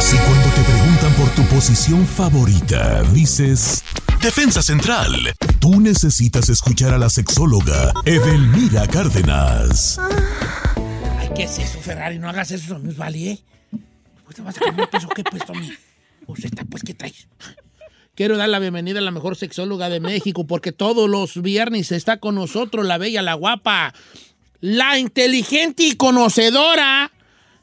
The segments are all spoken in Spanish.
Si cuando te preguntan por tu posición favorita, dices Defensa Central, tú necesitas escuchar a la sexóloga Edelmira Cárdenas. Ay, ¿qué es eso, Ferrari? No hagas eso, no es vale, ¿eh? Pues te vas a cambiar peso, ¿qué puesto, mi? Pues esta, pues, ¿qué traes? Quiero dar la bienvenida a la mejor sexóloga de México porque todos los viernes está con nosotros la bella, la guapa, la inteligente y conocedora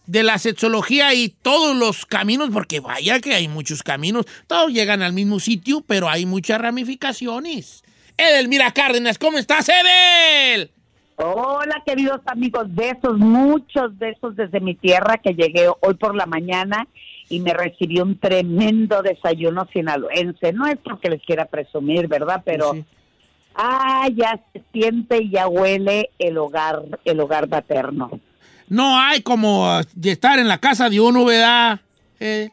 de la sexología y todos los caminos, porque vaya que hay muchos caminos, todos llegan al mismo sitio, pero hay muchas ramificaciones. Edelmira Cárdenas, ¿cómo estás, Edel? Hola, queridos amigos, besos, muchos besos desde mi tierra que llegué hoy por la mañana y me recibí un tremendo desayuno sinaloense. No es porque les quiera presumir, ¿verdad? Pero, Sí. ah, ya se siente y ya huele el hogar, el hogar materno. No hay como de estar en la casa de uno, ¿verdad? Eh,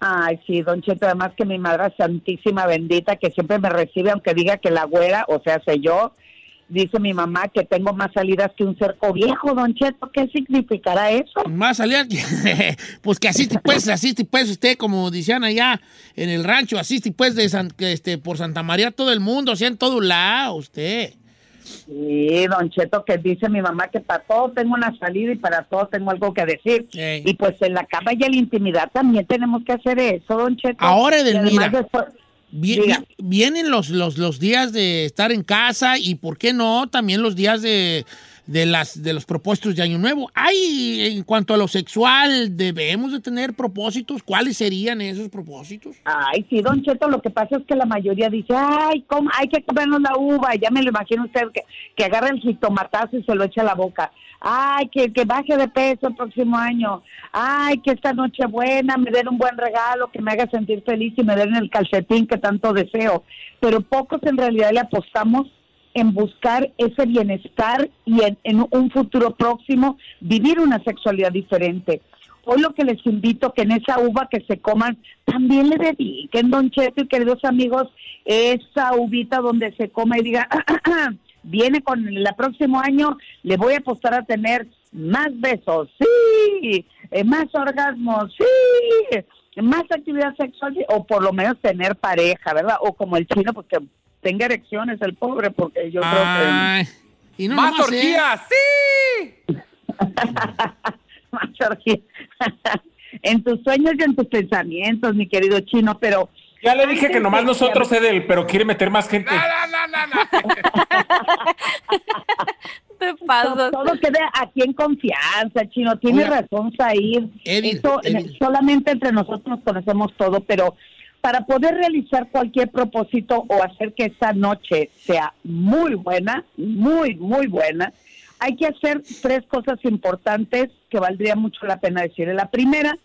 Ay, sí, don Cheto, además que mi madre santísima bendita que siempre me recibe, aunque diga que la güera, o sea, sé yo, dice mi mamá que tengo más salidas que un cerco viejo, don Cheto, ¿qué significará eso? más salía, pues que así pues, así pues usted, como decían allá en el rancho, así pues de San- que, este, por Santa María todo el mundo, o sea, en todo lado, usted. Sí, don Cheto, que dice mi mamá que para todo tengo una salida y para todo tengo algo que decir. Y pues en la cama y en la intimidad también tenemos que hacer eso, don Cheto. Ahora, Edelmira, después- vienen los, los, los días de estar en casa y, ¿por qué no? También los días de, de, las, de los propósitos de Año Nuevo. Hay, en cuanto a lo sexual, ¿debemos de tener propósitos? ¿Cuáles serían esos propósitos? Ay, sí, don Cheto, lo que pasa es que la mayoría dice, ay, ¿cómo? hay que comernos la uva. Ya me lo imagino usted que, que agarra el jitomatazo y se lo echa a la boca. Ay, que, que baje de peso el próximo año. Ay, que esta noche buena me den un buen regalo, que me haga sentir feliz y me den el calcetín que tanto deseo. Pero pocos en realidad le apostamos en buscar ese bienestar y en, en un futuro próximo vivir una sexualidad diferente. Hoy lo que les invito que en esa uva que se coman también le dediquen, don Cheto y queridos amigos, esa uvita donde se coma y diga, viene con el próximo año, le voy a apostar a tener más besos, sí, eh, más orgasmos, sí, más actividad sexual, o por lo menos tener pareja, ¿verdad? O como el chino, pues que tenga erecciones el pobre, porque yo creo que... Ay, y no ¡Más ¿eh? orgías! ¡Sí! más orgía. en tus sueños y en tus pensamientos, mi querido chino, pero Ya le dije que nomás nosotros, Edel, pero quiere meter más gente. No, no, no, no. Te pasas. todo queda aquí en confianza, chino. Tiene Oiga. razón, Said. Edil, Eso, Edil. solamente entre nosotros nos conocemos todo, pero para poder realizar cualquier propósito o hacer que esa noche sea muy buena, muy, muy buena, hay que hacer tres cosas importantes que valdría mucho la pena decir. La primera,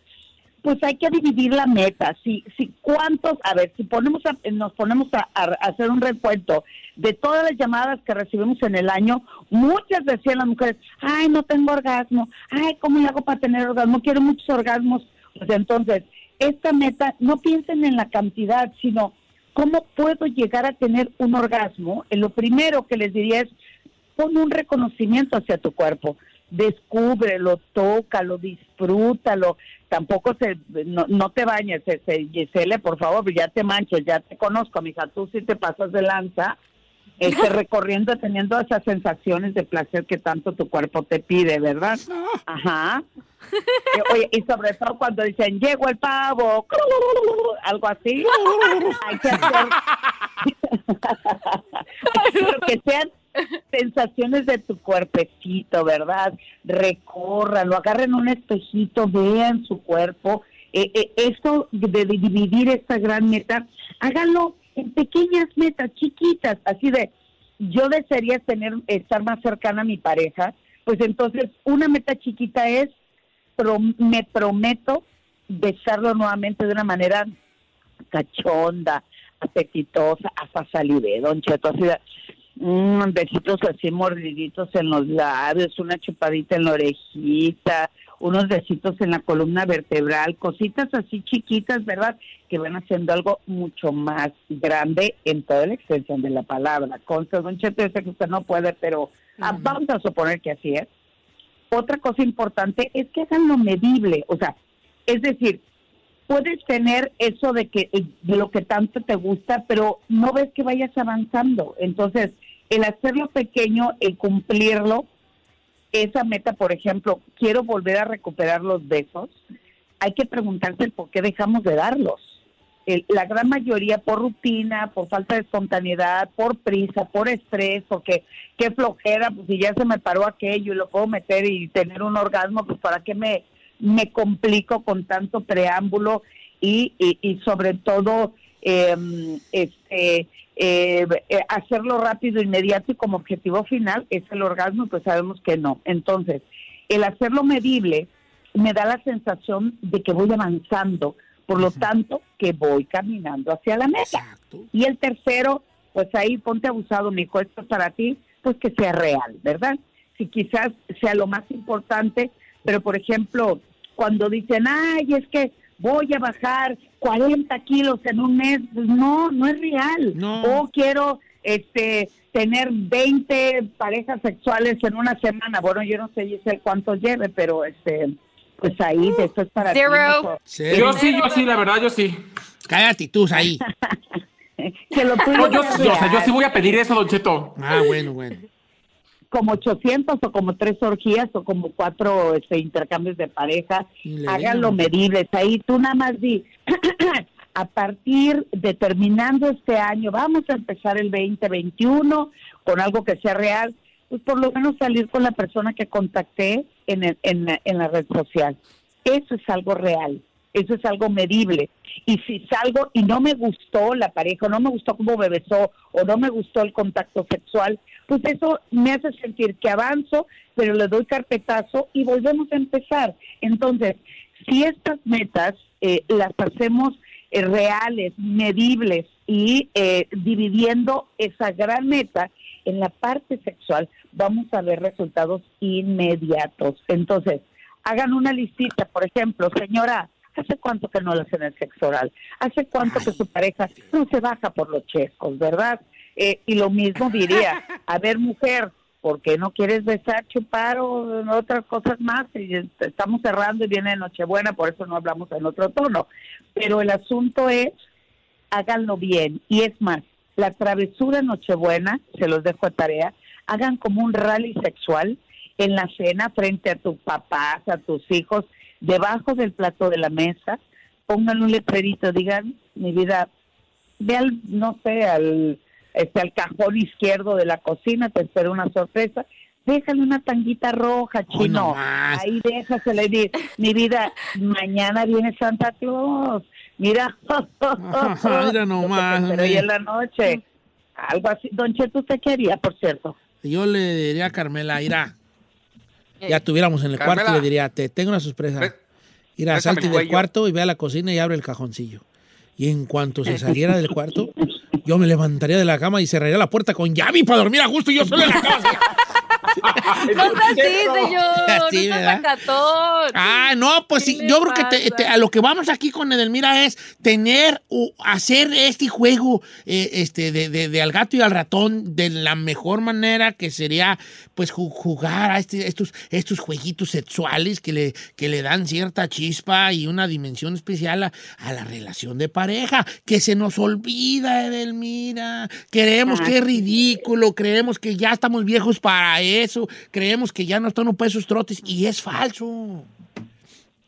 pues hay que dividir la meta. Si, si cuántos, a ver, si ponemos a- nos ponemos a, a hacer un recuento de todas las llamadas que recibimos en el año, muchas decían las mujeres, ay, no tengo orgasmo, ay, ¿cómo le hago para tener orgasmo? Quiero muchos orgasmos. Pues entonces, esta meta, no piensen en la cantidad, sino cómo puedo llegar a tener un orgasmo. Eh, Lo primero que les diría es, pon un reconocimiento hacia tu cuerpo. Descúbrelo, tócalo, disfrútalo. Tampoco se, no, no te bañes, este, Gisele, por favor, ya te manches, ya te conozco, mija, tú sí te pasas de lanza. Este, recorriendo, teniendo esas sensaciones de placer que tanto tu cuerpo te pide, ¿verdad? Ajá. Eh, Oye, y sobre todo cuando dicen, llegó el pavo, algo así, hay que hacer Pero que sean sensaciones de tu cuerpecito, ¿verdad? Recórranlo, agarren un espejito, vean su cuerpo. Eh, eh, esto de dividir esta gran meta, háganlo en pequeñas metas chiquitas, así de, yo desearía tener, estar más cercana a mi pareja, pues entonces una meta chiquita es, me prometo besarlo nuevamente de una manera cachonda, apetitosa, hasta don Cheto, así de, mm, besitos así mordiditos en los labios, una chupadita en la orejita, unos besitos en la columna vertebral, cositas así chiquitas, ¿verdad? Que van haciendo algo mucho más grande en toda la extensión de la palabra. Consta, don Cheto, yo sé que usted no puede, pero ah, vamos a suponer que así es. Otra cosa importante es que hagan lo medible, o sea, es decir, puedes tener eso de que eh, de lo que tanto te gusta, pero no ves que vayas avanzando. Entonces, el hacerlo pequeño, el cumplirlo, esa meta, por ejemplo, quiero volver a recuperar los besos, hay que preguntarse por qué dejamos de darlos. La gran mayoría por rutina, por falta de espontaneidad, por prisa, por estrés, porque qué flojera, pues si ya se me paró aquello y lo puedo meter y tener un orgasmo, pues para qué me, me complico con tanto preámbulo y, y, y sobre todo eh, este, eh, eh, hacerlo rápido, inmediato y como objetivo final es el orgasmo, pues sabemos que no. Entonces, el hacerlo medible me da la sensación de que voy avanzando, por lo tanto, que voy caminando hacia la meta. Exacto. Y el tercero, pues ahí ponte abusado, mijo, esto es para ti, pues que sea real, ¿verdad? Si quizás sea lo más importante, pero por ejemplo, cuando dicen, ay, es que voy a bajar 40 kilos en un mes, pues no, no es real. No. O quiero este tener 20 parejas sexuales en una semana. Bueno, yo no sé Giselle, cuánto lleve, pero este pues ahí de eso es para ti. Yo sí, yo sí, la verdad, yo sí. Cállate tú ahí. Que lo tuyo No, yo, o sea, yo real. sí voy a pedir eso, Don Cheto. Ah, bueno, bueno. Como 800 o como tres orgías o como cuatro este, intercambios de pareja, háganlo medibles. Ahí tú nada más di, a partir de terminando este año, vamos a empezar el 2021 con algo que sea real, pues por lo menos salir con la persona que contacté en, el- en, la- en la red social. Eso es algo real, eso es algo medible. Y si salgo y no me gustó la pareja, o no me gustó cómo me besó, o no me gustó el contacto sexual, pues eso me hace sentir que avanzo, pero le doy carpetazo y volvemos a empezar. Entonces, si estas metas eh, las hacemos eh, reales, medibles y eh, dividiendo esa gran meta en la parte sexual, vamos a ver resultados inmediatos. Entonces, hagan una listita, por ejemplo, señora, ¿hace cuánto que no le hacen el sexo oral? ¿Hace cuánto que su pareja no se baja por los chescos, verdad? Eh, y lo mismo diría, a ver, mujer, ¿por qué no quieres besar, chupar o otras cosas más? Y estamos cerrando y viene Nochebuena, por eso no hablamos en otro tono. Pero el asunto es, háganlo bien. Y es más, la travesura Nochebuena, se los dejo a tarea, hagan como un rally sexual en la cena frente a tus papás, a tus hijos, debajo del plato de la mesa, pongan un letrerito, digan, mi vida, ve al, no sé, al, este, al cajón izquierdo de la cocina, te espero una sorpresa, déjale una tanguita roja, chino, nomás. ahí déjasela y di, mi vida, mañana viene Santa Claus, mira, Ajá, mira nomás, Pero hoy en la noche, algo así, don Cheto, ¿usted qué haría, por cierto? Yo le diría a Carmela, irá. Ya tuviéramos en el Carmela. cuarto, le diría, te tengo una sorpresa. Ve- Irá, bésame salte el del cuello. cuarto y ve a la cocina y abre el cajoncillo. Y en cuanto se saliera del cuarto, yo me levantaría de la cama y cerraría la puerta con llave para dormir a gusto y yo solo en la cama. así. No sea así, señor. Sí, no sea ¿verdad? sacatón. Ah, no, pues ¿Qué sí, yo creo que te- a lo que vamos aquí con Edelmira es tener o hacer este juego eh, este, de, de- de al gato y al ratón de la mejor manera que sería pues ju- jugar a este- estos, estos jueguitos sexuales que le, que le dan cierta chispa y una dimensión especial a, a la relación de pareja, que se nos olvida, Edelmira. Creemos Ah, que es ridículo, creemos que ya estamos viejos para eso, creemos que ya no están para esos trotes y es falso.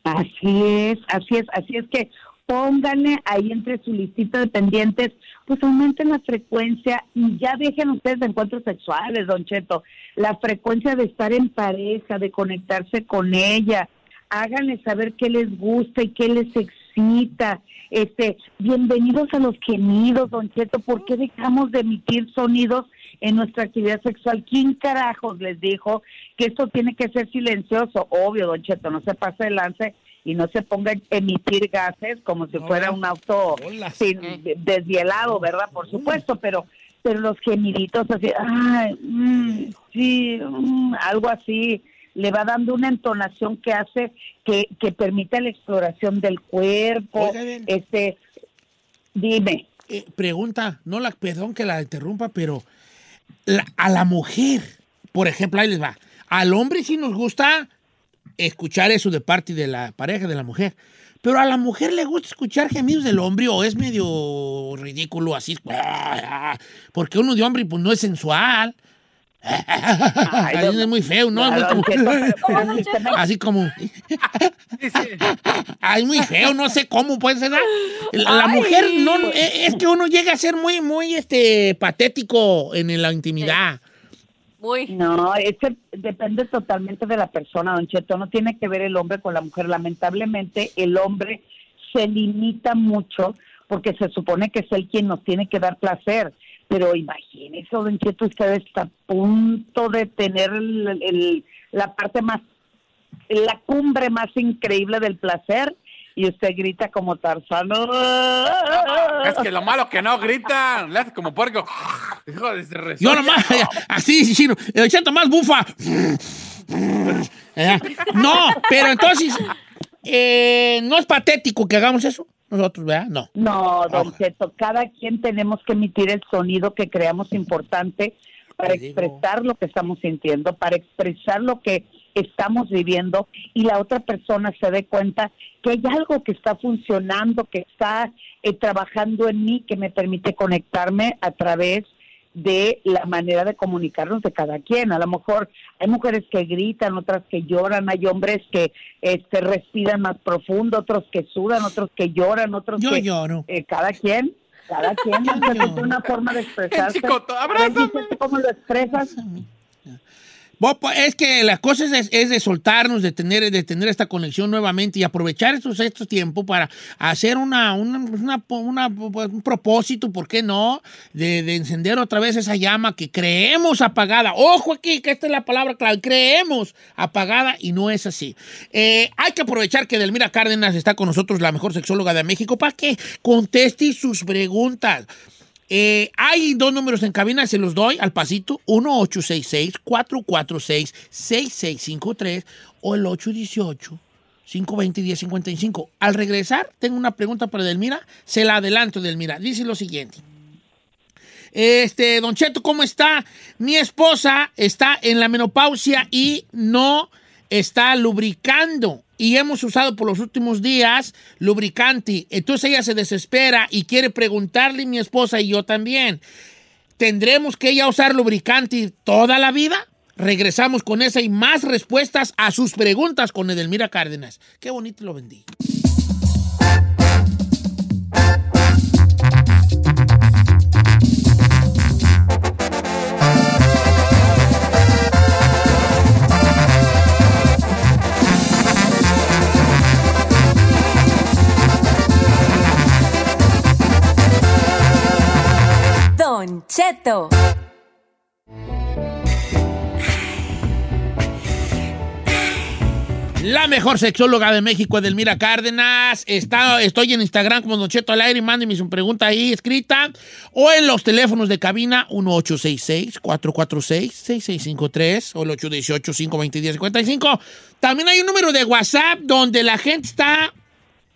Así es, así es, así es que pónganle ahí entre su listita de pendientes, pues aumenten la frecuencia y ya dejen ustedes de encuentros sexuales, Don Cheto, la frecuencia de estar en pareja, de conectarse con ella, háganle saber qué les gusta y qué les excita. Este, bienvenidos a los gemidos, Don Cheto, ¿por qué dejamos de emitir sonidos en nuestra actividad sexual? ¿Quién carajos les dijo que esto tiene que ser silencioso? Obvio, Don Cheto, no se pase el lance y no se ponga a emitir gases como si No, fuera un auto hola. sin, desvielado, ¿verdad? Por supuesto, pero pero los gemiditos así, ay, mm, sí, mm, algo así, le va dando una entonación que hace que, que permita la exploración del cuerpo, Oiga, bien. este, dime. Eh, pregunta, no la, perdón que la interrumpa, pero a la mujer, por ejemplo, ahí les va. Al hombre sí nos gusta escuchar eso de parte de la pareja de la mujer. Pero a la mujer le gusta escuchar gemidos del hombre o es medio ridículo así. Porque uno de hombre pues no es sensual. Así don- es muy feo, ¿no? Muy Don como- pero- así como... Ay, muy feo, no sé cómo puede ser. La, la Ay. mujer no eh, es que uno llega a ser muy, muy este patético en la intimidad. Muy. No, es que depende totalmente de la persona, don Cheto. No tiene que ver el hombre con la mujer. Lamentablemente, el hombre se limita mucho porque se supone que es él quien nos tiene que dar placer. Pero imagínese, don Cheto, usted está a punto de tener el- el- la parte más, la cumbre más increíble del placer y usted grita como Tarzán. Es que lo malo que no gritan. Le hace como puerco. Hijo de ese Yo nomás, así, chino, el chato más bufa. Eh, No, pero entonces, eh, no es patético que hagamos eso. Nosotros, ¿verdad? No. No, don. Cheto, cada quien tenemos que emitir el sonido que creamos importante para Te digo. expresar lo que estamos sintiendo, para expresar lo que estamos viviendo y la otra persona se dé cuenta que hay algo que está funcionando, que está eh, trabajando en mí, que me permite conectarme a través de la manera de comunicarnos de cada quien. A lo mejor hay mujeres que gritan, otras que lloran, hay hombres que este, respiran más profundo, otros que sudan, otros que lloran, otros Yo que lloro. eh, cada quien, cada quien tiene una forma de expresarse. Chico, A ver, abrázame. ¿Cómo lo expresas? Pues, es que la cosa es, es de soltarnos, de tener, de tener esta conexión nuevamente y aprovechar estos, estos tiempos para hacer una, una, una- una- un propósito, ¿por qué no? De, de encender otra vez esa llama que creemos apagada. Ojo aquí, que esta es la palabra clave, creemos apagada y no es así. Eh, hay que aprovechar que Delmira Cárdenas está con nosotros, la mejor sexóloga de México, para que conteste sus preguntas. Eh, hay dos números en cabina, se los doy al pasito. 1-866-446-6653 o el 818-520-1055. Al regresar, tengo una pregunta para Delmira. Se la adelanto, Delmira. Dice lo siguiente. Este, Don Cheto, ¿cómo está? Mi esposa está en la menopausia y no está lubricando. Y hemos usado por los últimos días lubricante. Entonces ella se desespera y quiere preguntarle, mi esposa y yo también, ¿tendremos que ella usar lubricante toda la vida? Regresamos con esa y más respuestas a sus preguntas con Edelmira Cárdenas. Qué bonito lo vendí. La mejor sexóloga de México, Edelmira Cárdenas. Está, estoy en Instagram como Don Cheto al aire. Mándeme su pregunta ahí escrita. O en los teléfonos de cabina 1866-446-6653 o el 818-520-1055. También hay un número de WhatsApp donde la gente está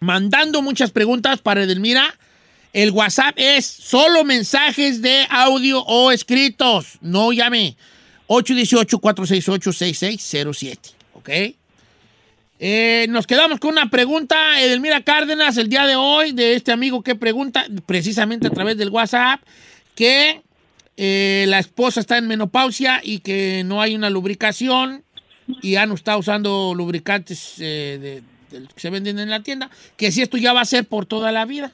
mandando muchas preguntas para Edelmira. El WhatsApp es solo mensajes de audio o escritos. No llame. 818-468-6607. ¿Ok? Eh, nos quedamos con una pregunta, Edelmira Cárdenas, el día de hoy, de este amigo que pregunta, precisamente a través del WhatsApp, que eh, la esposa está en menopausia y que no hay una lubricación y no está usando lubricantes eh, que se venden en la tienda, que si esto ya va a ser por toda la vida.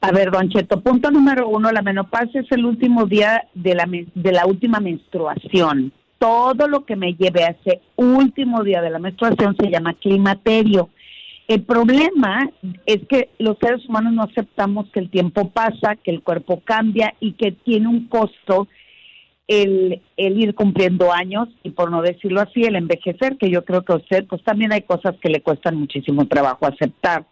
A ver, Don Cheto, punto número uno, la menopausia es el último día de la, de la última menstruación. Todo lo que me lleve a ese último día de la menstruación se llama climaterio. El problema es que los seres humanos no aceptamos que el tiempo pasa, que el cuerpo cambia y que tiene un costo el, el ir cumpliendo años y por no decirlo así, el envejecer, que yo creo que a pues también hay cosas que le cuestan muchísimo trabajo aceptar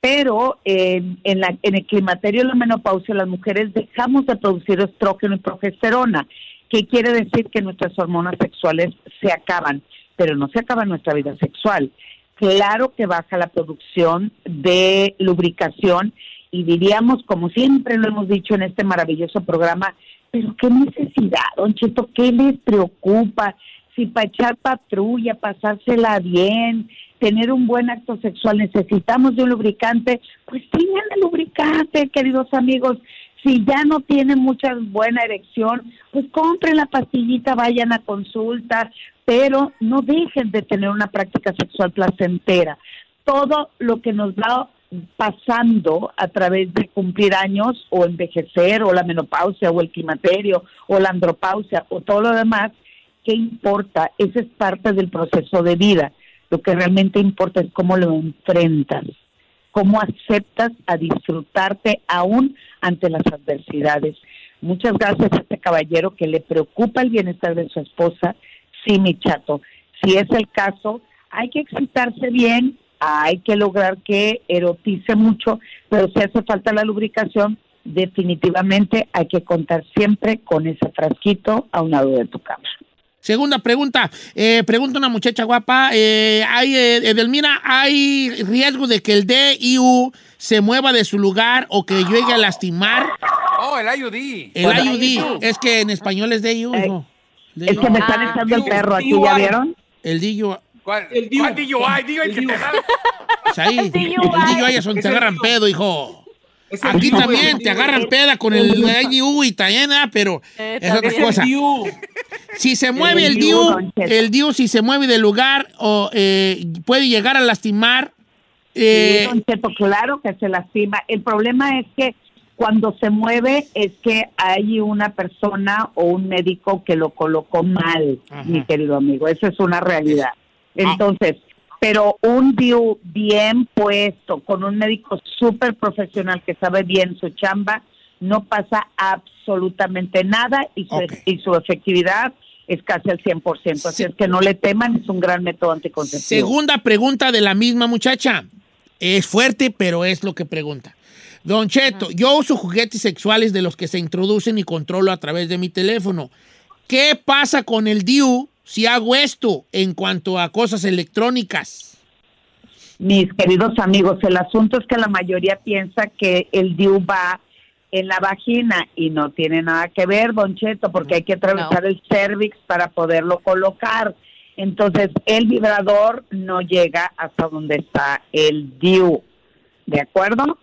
pero eh, en, la, en el climaterio y la menopausia las mujeres dejamos de producir estrógeno y progesterona, que quiere decir que nuestras hormonas sexuales se acaban, pero no se acaba nuestra vida sexual. Claro que baja la producción de lubricación y diríamos, como siempre lo hemos dicho en este maravilloso programa, pero qué necesidad, don Cheto, qué les preocupa, si para echar patrulla, pasársela bien, tener un buen acto sexual necesitamos de un lubricante, pues tengan el lubricante, queridos amigos. Si ya no tienen mucha buena erección, pues compren la pastillita, vayan a consulta, pero no dejen de tener una práctica sexual placentera. Todo lo que nos va pasando a través de cumplir años o envejecer o la menopausia o el climaterio o la andropausia o todo lo demás, ¿qué importa? Ese es parte del proceso de vida. Lo que realmente importa es cómo lo enfrentas, cómo aceptas a disfrutarte aún ante las adversidades. Muchas gracias a este caballero que le preocupa el bienestar de su esposa. Sí, mi chato, si es el caso, hay que excitarse bien, hay que lograr que erotice mucho, pero si hace falta la lubricación, definitivamente hay que contar siempre con ese frasquito a un lado de tu cama. Segunda pregunta. Eh, pregunta una muchacha guapa. Eh, hay, eh, Edelmira, ¿hay riesgo de que el DIU se mueva de su lugar o que llegue a lastimar Oh, el IUD. el IUD? Es que en español es DIU. hijo. Es que me están Ah, echando el DIU, perro aquí, DIU. ¿ya vieron? El DIU. ¿Cuál, El DIU. ¿Cuál DIU. jala. Pues ahí, el DIU. DIU DIU. pedo, hijo. Es el Aquí DIU, también el te DIU. Agarran peda con el IUU y también, ¿ah? pero Eh, es otra también. cosa. Si se mueve el El DIU, el DIU si se mueve del lugar o eh, puede llegar a lastimar. eh, Sí, Cheto, claro que se lastima. El problema es que cuando se mueve es que hay una persona o un médico que lo colocó mal, Ajá. mi querido amigo. Esa es una realidad. Ah. Pero un DIU bien puesto, con un médico súper profesional que sabe bien su chamba, no pasa absolutamente nada y su, y su efectividad es casi al 100%. Así Sí. es que no le teman, es un gran método anticonceptivo. Segunda pregunta de la misma muchacha. Es fuerte, pero es lo que pregunta. Don Cheto, yo uso juguetes sexuales de los que se introducen y controlo a través de mi teléfono. ¿Qué pasa con el DIU si hago esto en cuanto a cosas electrónicas? Mis queridos amigos, el asunto es que la mayoría piensa que el DIU va en la vagina y no tiene nada que ver, Don Cheto, porque hay que atravesar el cervix para poderlo colocar. Entonces, el vibrador no llega hasta donde está el DIU. ¿De acuerdo?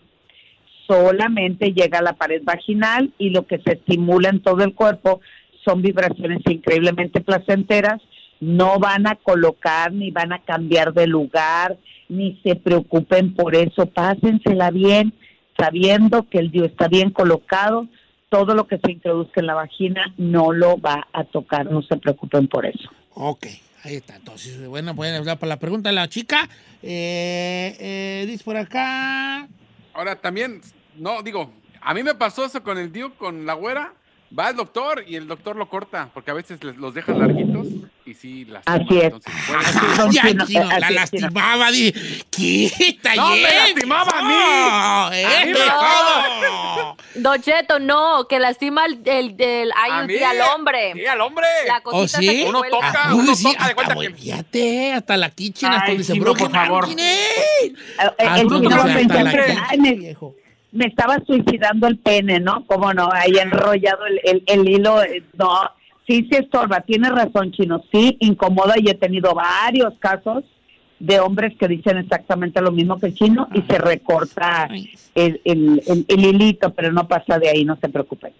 Solamente llega a la pared vaginal y lo que se estimula en todo el cuerpo son vibraciones increíblemente placenteras. No van a colocar ni van a cambiar de lugar, ni se preocupen por eso. Pásensela bien, sabiendo que el DIU está bien colocado. Todo lo que se introduzca en la vagina no lo va a tocar. No se preocupen por eso. Ok, ahí está. Entonces, bueno, pueden hablar para la pregunta de la chica. Eh, eh, dice por acá. Ahora también, no, digo, a mí me pasó eso con el DIU, con la güera. Va el doctor y el doctor lo corta, porque a veces les- los dejan larguitos y sí lastima. Así es. Entonces, Ah, ya, así la es, lastimaba. di- Quita, No, me lastimaba a mí. No, A eh, mí no. Don Cheto, no, que lastima el, el, el- mí. al hombre. Sí, al hombre. La ¿Oh, cosita sí? esa que Uno toca. Ah, uno sí, toca de hasta, cuenta que- fíjate, hasta la kitchen, hasta Ay, donde se chino, broke por favor. Eh, Ah, el tú chino me, estaba suicidando el pene, ¿no? ¿Cómo no? Ahí enrollado el, el, el hilo. eh, No, sí se estorba. Tiene razón, Chino. Sí, incomoda y he tenido varios casos de hombres que dicen exactamente lo mismo que el chino y se recorta el, el, el- el hilito, pero no pasa de ahí, no se preocupen.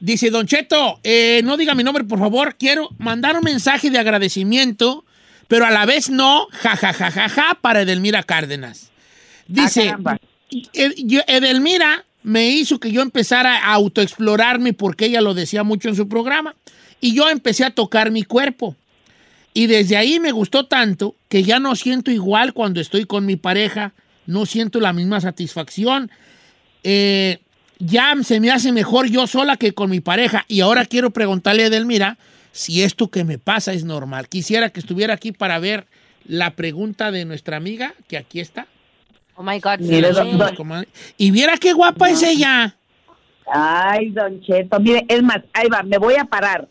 Dice Don Cheto, eh, no diga mi nombre, por favor. Quiero mandar un mensaje de agradecimiento, pero a la vez no, ja, ja, ja, ja, ja, para Edelmira Cárdenas. Dice, Ah, yo- Edelmira me hizo que yo empezara a autoexplorarme porque ella lo decía mucho en su programa. Y yo empecé a tocar mi cuerpo. Y desde ahí me gustó tanto que ya no siento igual cuando estoy con mi pareja, no siento la misma satisfacción. Eh, ya se me hace mejor yo sola que con mi pareja. Y ahora quiero preguntarle a Edelmira si esto que me pasa es normal. Quisiera que estuviera aquí para ver la pregunta de nuestra amiga, que aquí está. Oh my God. Mire, don- don-. Y viera qué guapa es ella. Ay, Don Cheto, mire, es más, ahí va, me voy a parar.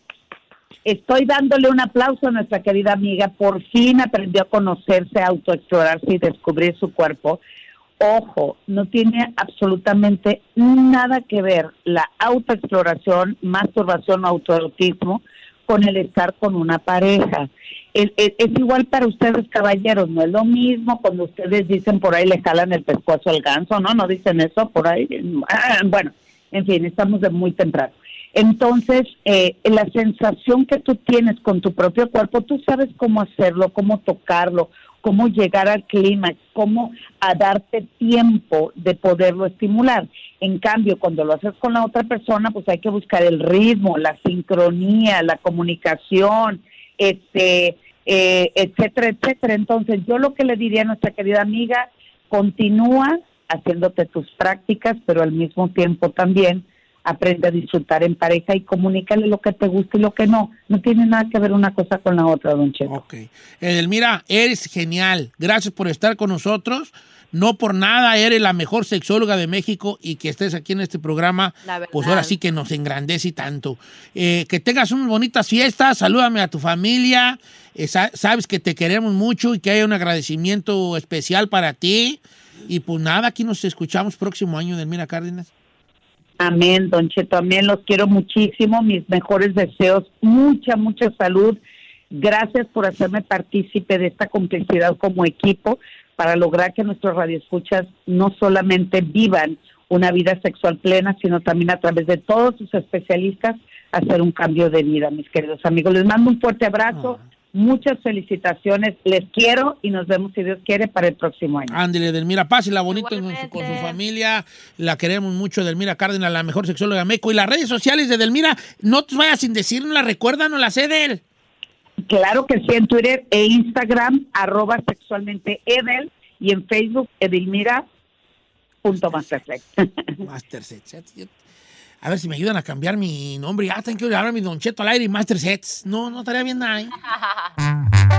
Estoy dándole un aplauso a nuestra querida amiga, por fin aprendió a conocerse, a autoexplorarse y descubrir su cuerpo. Ojo, no tiene absolutamente nada que ver la autoexploración, masturbación o autoerotismo con el estar con una pareja. Es igual para ustedes, caballeros, no es lo mismo cuando ustedes dicen por ahí le jalan el pescuezo al ganso, ¿no? No dicen eso por ahí. Ah, Bueno, en fin, estamos de muy temprano. Entonces, eh, la sensación que tú tienes con tu propio cuerpo, tú sabes cómo hacerlo, cómo tocarlo, cómo llegar al clímax, cómo a darte tiempo de poderlo estimular. En cambio, cuando lo haces con la otra persona, pues hay que buscar el ritmo, la sincronía, la comunicación, este, eh, etcétera, etcétera. Entonces, yo lo que le diría a nuestra querida amiga, continúa haciéndote tus prácticas, pero al mismo tiempo también aprende a disfrutar en pareja y comunícale lo que te gusta y lo que no. No tiene nada que ver una cosa con la otra, don Cheto. Ok. Edelmira, eres genial. Gracias por estar con nosotros. No por nada eres la mejor sexóloga de México y que estés aquí en este programa, pues ahora sí que nos engrandece tanto. Eh, que tengas unas bonitas fiestas, salúdame a tu familia, eh, sa- sabes que te queremos mucho y que haya un agradecimiento especial para ti. Y pues nada, aquí nos escuchamos próximo año, Edelmira Cárdenas. Amén, don Cheto, amén. Los quiero muchísimo, mis mejores deseos, mucha, mucha salud. Gracias por hacerme partícipe de esta complicidad como equipo para lograr que nuestros radioescuchas no solamente vivan una vida sexual plena, sino también a través de todos sus especialistas hacer un cambio de vida, mis queridos amigos. Les mando un fuerte abrazo, muchas felicitaciones, les quiero y nos vemos, si Dios quiere, para el próximo año. Ándele, Delmira Paz y la bonita con su, con su Igualmente. familia. La queremos mucho, Delmira Cárdenas, la mejor sexóloga de México. Y las redes sociales de Delmira, no te vayas sin decirnos, la recuerdan o la sé de él. Claro que sí, en Twitter e Instagram, arroba sexualmente Edel, y en Facebook, Edelmira.mastersex. Master Sets. A ver si me ayudan a cambiar mi nombre. Ya tengo que hablar mi Don Cheto al aire y Master Sets. No, no estaría bien nada.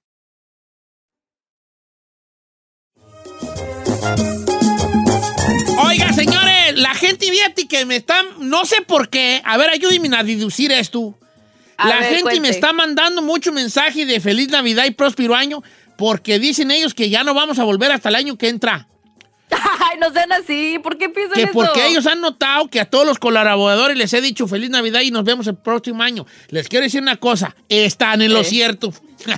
Gente fíjate que me están, no sé por qué, a ver, ayúdenme a deducir esto. A la ver, gente cuente. me está mandando mucho mensaje de feliz Navidad y próspero año porque dicen ellos que ya no vamos a volver hasta el año que entra. Ay, no sean así. ¿Por qué piensan Que eso? porque ellos han notado que a todos los colaboradores les he dicho feliz Navidad y nos vemos el próximo año. Les quiero decir una cosa, están en lo cierto.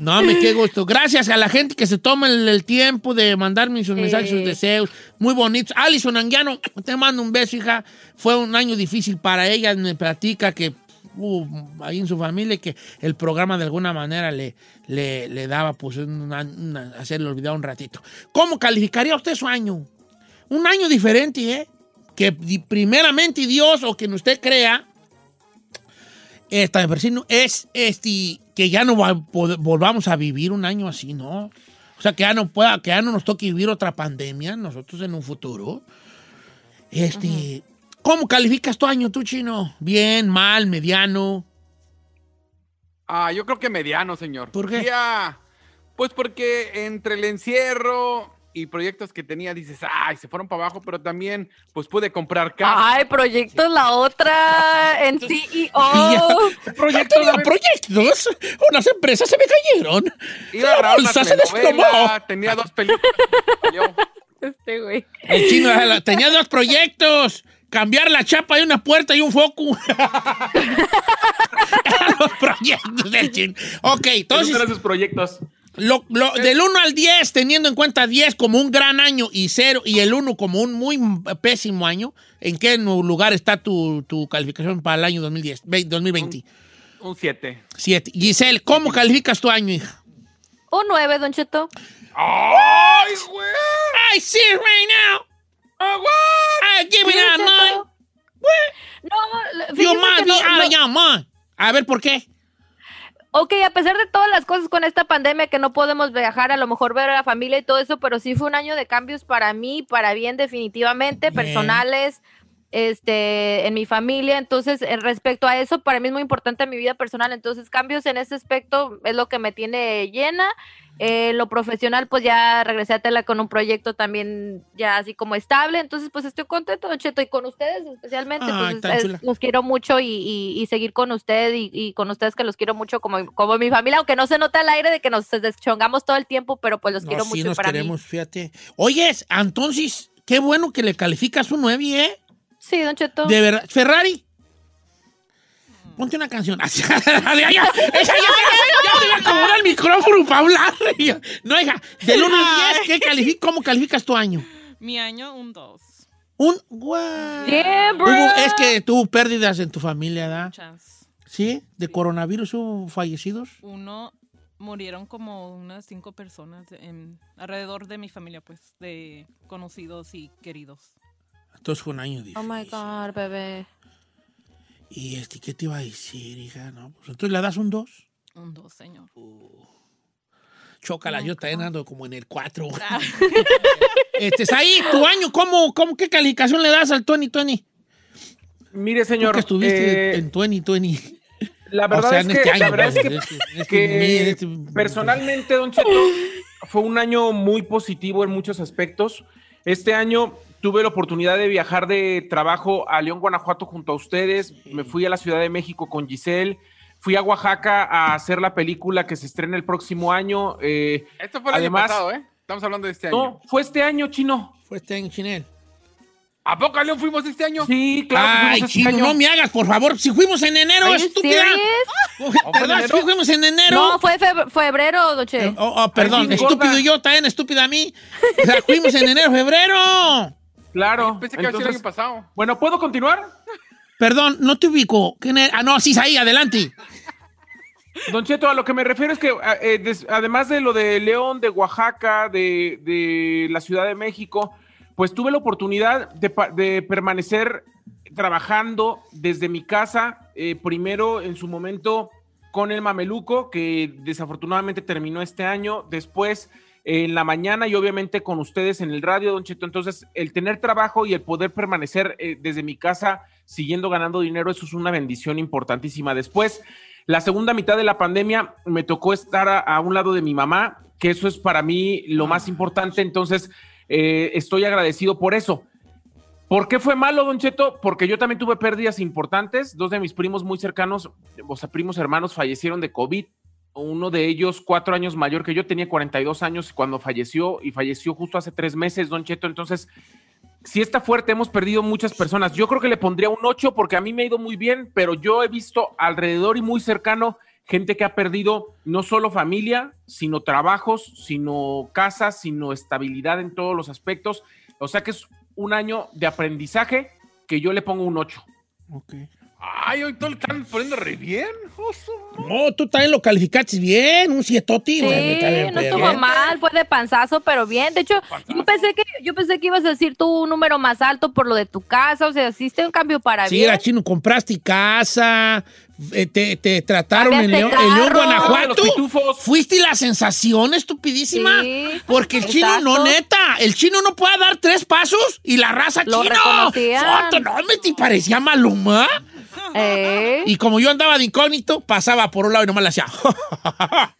No, me qué gusto. Gracias a la gente que se toma el, el tiempo de mandarme sus mensajes, sus deseos. Muy bonitos. Alison Anguiano, te mando un beso, hija. Fue un año difícil para ella. Me platica que uh, ahí en su familia que el programa de alguna manera le, le, le daba pues una, una- hacerle olvidar un ratito. ¿Cómo calificaría usted su año? Un año diferente, ¿eh? Que primeramente Dios o quien usted crea esta es este que ya no va- volvamos a vivir un año así, ¿no? O sea, que ya no pueda, que ya no nos toque vivir otra pandemia nosotros en un futuro. Este, ¿cómo calificas tu año tú, chino? Bien, mal, mediano. Ah, yo creo que mediano, señor. ¿Por qué? Ya, pues porque entre el encierro y proyectos que tenía, dices, ay, se fueron para abajo, pero también, pues pude comprar casa. Ay, proyectos la otra en E CEO. Proyectos, proyectos. Unas empresas se me cayeron. A La bolsa se desplomó. tenía dos películas. Yo, Este güey. El chino eh, tenía dos proyectos. Cambiar la chapa de una puerta y un foco. Eran los proyectos del chino. Ok, entonces, Esos eran sus proyectos. Lo- lo- del 1 al 10, teniendo en cuenta 10 como un gran año y 0 y el 1 como un muy pésimo año, ¿en qué lugar está tu, tu calificación para el año 2010, ve- 2020? un 7. 7. Giselle, ¿cómo calificas tu año, hija? Un 9, Don Cheto. ¡Ay, güey! I see it right now. Ah, what? I give it a Cheto. nine. No, You must be no- out no- of your mind. A ver, ¿por qué? Ok, a pesar de todas las cosas con esta pandemia que no podemos viajar, a lo mejor ver a la familia y todo eso, pero sí fue un año de cambios para mí, para bien definitivamente, Bien. personales, este, en mi familia. Entonces, respecto a eso, para mí es muy importante mi vida personal. Entonces, cambios en ese aspecto es lo que me tiene llena. Eh, lo profesional, pues ya regresé a Tela con un proyecto también ya así como estable. Entonces, pues estoy contento, Don Cheto, y con ustedes especialmente. Pues, es- los quiero mucho y, y- y seguir con usted y, y con ustedes que los quiero mucho como, como mi familia, aunque no se nota al aire de que nos deschongamos todo el tiempo, pero pues los No, quiero sí mucho nos para queremos, mí. fíjate. Oye, entonces, qué bueno que le calificas un 9, ¿eh? Sí, Don Cheto. De verdad. Ferrari. Ponte una canción. ya, ya, ya, ya, ya, ya se me acomoda el micrófono para hablar. No, hija, del 1 al 10, ¿qué calific ¿cómo calificas tu año? Mi año, un 2. Un. Guau. Yeah, bro. Hubo- es que tuvo pérdidas en tu familia, ¿verdad? Muchas. ¿Sí? ¿De coronavirus hubo fallecidos? Uno, murieron como unas cinco personas en, alrededor de mi familia, pues, de conocidos y queridos. Entonces fue un año difícil. Oh my God, bebé. Y este, ¿qué te iba a decir, hija? No, pues entonces le das un 2. Un dos, señor. Chócala, yo también ando como en el 4. este, es ahí, tu año, ¿cómo, cómo, qué calificación le das al 2020? Mire, señor. Que estuviste eh, en 2020. La verdad O sea, es en que, este año, la verdad es que, en este- en este- que en este- personalmente, Don Cheto, fue un año muy positivo en muchos aspectos. Este año tuve la oportunidad de viajar de trabajo a León, Guanajuato junto a ustedes. Me fui a la Ciudad de México con Giselle. Fui a Oaxaca a hacer la película que se estrena el próximo año. eh, Esto fue el además, año pasado, ¿eh? Estamos hablando de este año. No, fue este año, chino. Fue este año, Chinel. ¿A poco a León fuimos este año? Sí, Ay, chino, no me hagas, por favor. Si fuimos en enero, you estúpida. ¿Verdad? Sí, fuimos en enero. No, fue febr- febrero, Doche. Oh, oh, perdón, Ay, sí, estúpido gorda. yo, también estúpida a mí. O sea, fuimos en enero, febrero. Claro. Pensé que había sido el año pasado. Bueno, ¿puedo continuar? Perdón, no te ubico. Ah, no, sí, ahí, adelante. Don Cheto, a lo que me refiero es que eh, des- además de lo de León, de Oaxaca, de, de la Ciudad de México, pues tuve la oportunidad de permanecer trabajando desde mi casa, eh, primero en su momento con el Mameluco, que desafortunadamente terminó este año, después en la mañana y obviamente con ustedes en el radio, Don Cheto. Entonces, el tener trabajo y el poder permanecer eh, desde mi casa siguiendo ganando dinero, eso es una bendición importantísima. Después, la segunda mitad de la pandemia me tocó estar a, un lado de mi mamá, que eso es para mí lo más importante. Entonces, eh, estoy agradecido por eso. ¿Por qué fue malo, Don Cheto? Porque yo también tuve pérdidas importantes. Dos de mis primos muy cercanos, o sea, primos hermanos, fallecieron de COVID. Uno de ellos, cuatro años mayor que yo, tenía 42 años cuando falleció y falleció justo hace tres meses, Don Cheto. Entonces, si está fuerte, hemos perdido muchas personas. Yo creo que le pondría un 8 porque a mí me ha ido muy bien, pero yo he visto alrededor y muy cercano gente que ha perdido no solo familia, sino trabajos, sino casas, sino estabilidad en todos los aspectos. O sea que es un año de aprendizaje que yo le pongo un 8. Ay, hoy todo lo están poniendo re bien. No, tú también lo calificaste bien, un sietoti. Sí, bien, no bien. estuvo mal, fue de panzazo, pero bien. De hecho, yo pensé que yo pensé que ibas a decir tú un número más alto por lo de tu casa, o sea, hiciste un cambio para Sí, bien. era chino, compraste casa, eh, te, te trataron en León, en León. Guanajuato. Fuiste la sensación, estupidísima. Sí, Porque el chino, no, neta, el chino no puede dar tres pasos y la raza Lo chino. reconocían. Foto, no, me te parecía Maluma. Eh. Y como yo andaba de incógnito, pasaba por un lado y nomás le hacía.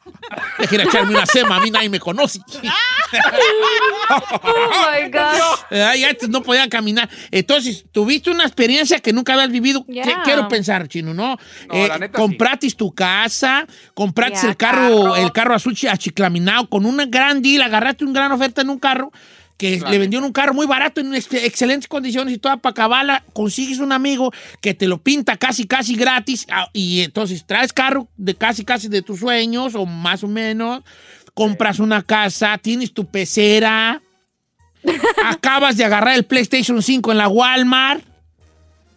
Dejé de echarme una sema, a mí nadie me conoce. Oh my God. Ay, antes no podían caminar. Entonces, tuviste una experiencia que nunca habías vivido. Yeah. ¿Qué quiero pensar, Chino, ¿no? No, Eh, neta compraste tu casa, compraste Yeah, el carro, carro. el carro azul chi- achiclaminado con una gran deal, agarraste una gran oferta en un carro que le vendieron un carro muy barato en ex- excelentes condiciones y toda para acabarla, consigues un amigo que te lo pinta casi, casi gratis ah, y entonces traes carro de casi, casi de tus sueños o más o menos, compras una casa, tienes tu pecera, acabas de agarrar el PlayStation 5 en la Walmart.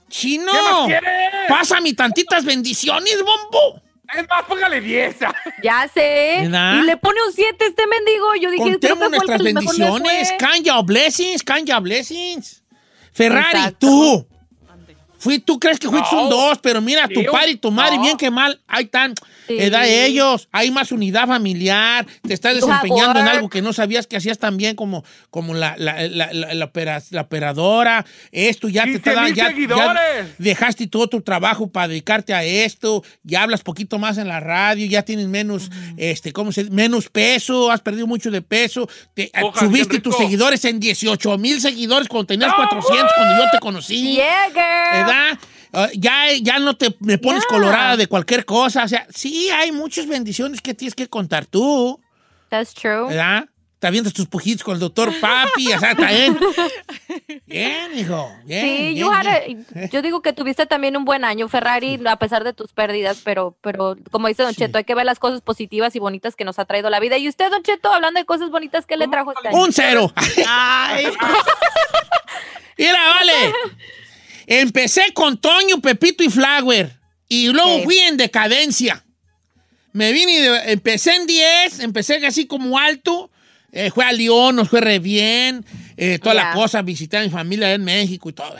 Chino, ¿Qué más quieres? pásame tantitas bendiciones, bombo. Es más, póngale 10. Ya sé. ¿Verdad? Y le pone un 7 este mendigo. Yo dije, creo que Contemos fue el nuestras bendiciones. fue. Your blessings, your blessings. Ferrari, Exacto. tú. Fui, tú crees que fuiste No. un dos, pero mira, tu padre y tu madre, no. bien que mal, ahí están. Sí. Edad de ellos, hay más unidad familiar, te estás desempeñando en algo que no sabías que hacías tan bien como, como la, la, la, la- la opera- la operadora. Esto ya te 15 está dando. mil Ya, seguidores. ya dejaste todo tu trabajo para dedicarte a esto, ya hablas poquito más en la radio, ya tienes menos, este, ¿cómo se dice? Menos peso, has perdido mucho de peso, te, Ojalá, subiste tus seguidores en 18 mil seguidores cuando tenías 400 cuando yo te conocí. Yeah, girl. ¿Verdad? Ah, ya, ya no te me pones Yeah. colorada de cualquier cosa. O sea, sí, hay muchas bendiciones que tienes que contar tú, That's true. ¿verdad? Te avientas tus pujitos con el doctor Papi, o sea, está bien. Bien, hijo. Bien, Sí, bien, you had bien. a- yo digo que tuviste también un buen año, Ferrari, a pesar de tus pérdidas, pero, pero como dice Don Sí. Cheto, hay que ver las cosas positivas y bonitas que nos ha traído la vida. Y usted, Don Cheto, hablando de cosas bonitas, ¿qué le trajo este año? Un cero. Mira, vale. Empecé con Toño, Pepito y Flower. Y luego Sí. fui en decadencia. Me vine, de- empecé en 10, empecé así como alto. eh, fue a León, nos fue re bien. eh, toda la Ya. cosa, visité a mi familia en México y todo.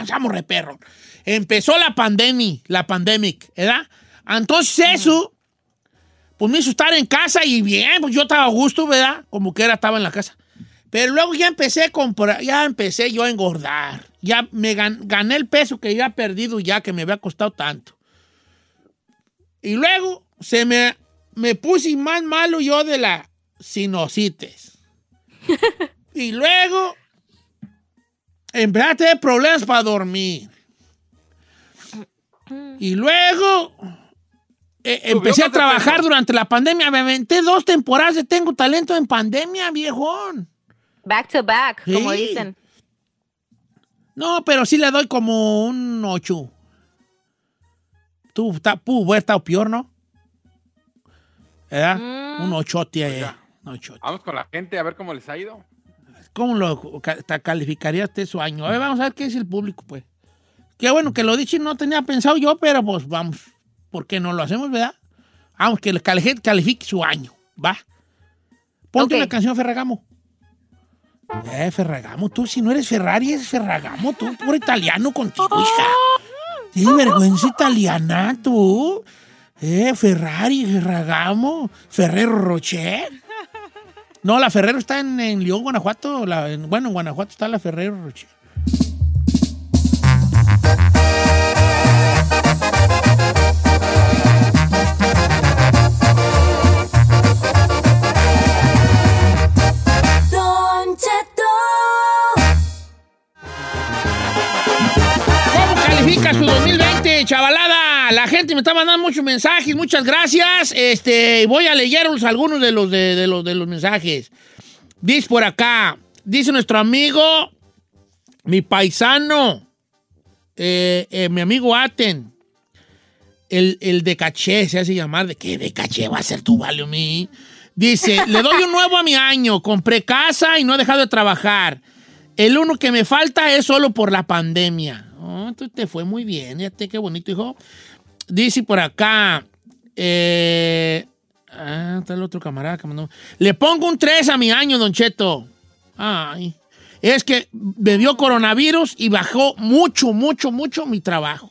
Estamos re perro. empezó la pandemia, la pandemic, ¿verdad? Entonces eso, pues me hizo estar en casa y bien, pues yo estaba a gusto, ¿verdad? Como que era, estaba en la casa. Pero luego ya empecé a comprar, ya empecé yo a engordar. Ya me gan- gané el peso que ya he perdido ya, que me había costado tanto. Y luego se me, me puse más malo yo de la sinusitis. y luego empecé a tener problemas para dormir. Y luego eh, empecé a trabajar durante la pandemia. Me aventé dos temporadas de Tengo Talento en Pandemia, viejón. Back to back, como dicen. No, pero sí le doy como un 8. Tú, está, pudo haber estado peor, ¿no? ¿Verdad? Mm. Un 8, eh. un ochote. Vamos con la gente a ver cómo les ha ido. ¿Cómo lo calificaría usted su año? A ver, vamos a ver qué dice el público, pues. Qué bueno que lo dije, no tenía pensado yo, pero pues vamos. ¿Por qué no lo hacemos, verdad? Vamos, que le califique, califique su año, ¿va? Ponte Ok. una canción Ferragamo. Eh, Ferragamo, tú si no eres Ferrari, es Ferragamo, tú, puro italiano contigo, hija. Tienes vergüenza italiana, tú. Eh, Ferrari, Ferragamo, Ferrero Rocher. No, la Ferrero está en, en León, Guanajuato. en- bueno, en Guanajuato está la Ferrero Rocher. La gente me está mandando muchos mensajes, muchas gracias. Este, voy a leerlos algunos de los, de, de los, de los mensajes. Dice por acá, dice nuestro amigo, mi paisano, eh, eh, mi amigo Aten, el, el de caché, se hace llamar, ¿de qué de caché va a ser tu valio mí? Dice, le doy un nuevo a mi año, compré casa y no he dejado de trabajar. El uno que me falta es solo por la pandemia. Oh, entonces te fue muy bien, fíjate qué bonito, hijo. Dice por acá, eh, ah, está el otro camarada que mandó. Le pongo un 3 a mi año, Don Cheto. Ay, es que dio coronavirus y bajó mucho, mucho, mucho mi trabajo.